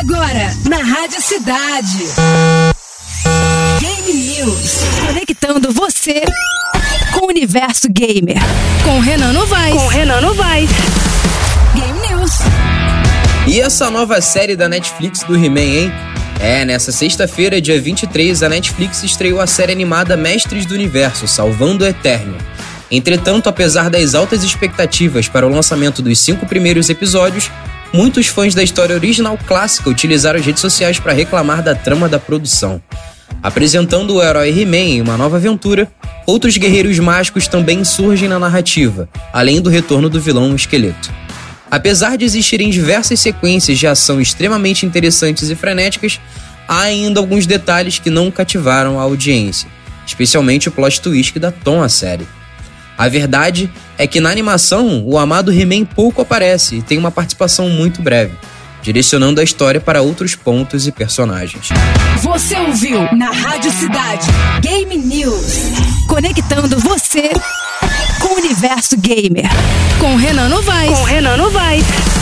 Agora, na Rádio Cidade. Game News. Conectando você com o universo gamer. Com Renan Novaes. Com Renan Novaes. Game News. E essa nova série da Netflix do He-Man, hein? É, nessa sexta-feira, dia 23, a Netflix estreou a série animada Mestres do Universo, Salvando o Eterno. Entretanto, apesar das altas expectativas para o lançamento dos cinco primeiros episódios, muitos fãs da história original clássica utilizaram as redes sociais para reclamar da trama da produção. Apresentando o herói He-Man em uma nova aventura, outros guerreiros mágicos também surgem na narrativa, além do retorno do vilão Esqueleto. Apesar de existirem diversas sequências de ação extremamente interessantes e frenéticas, há ainda alguns detalhes que não cativaram a audiência, especialmente o plot twist que dá tom à série. A verdade é que na animação o amado He-Man pouco aparece e tem uma participação muito breve, direcionando a história para outros pontos e personagens. Você ouviu na Rádio Cidade Game News. Conectando você com o universo gamer. Com Renan Novaes. Com Renan Novaes.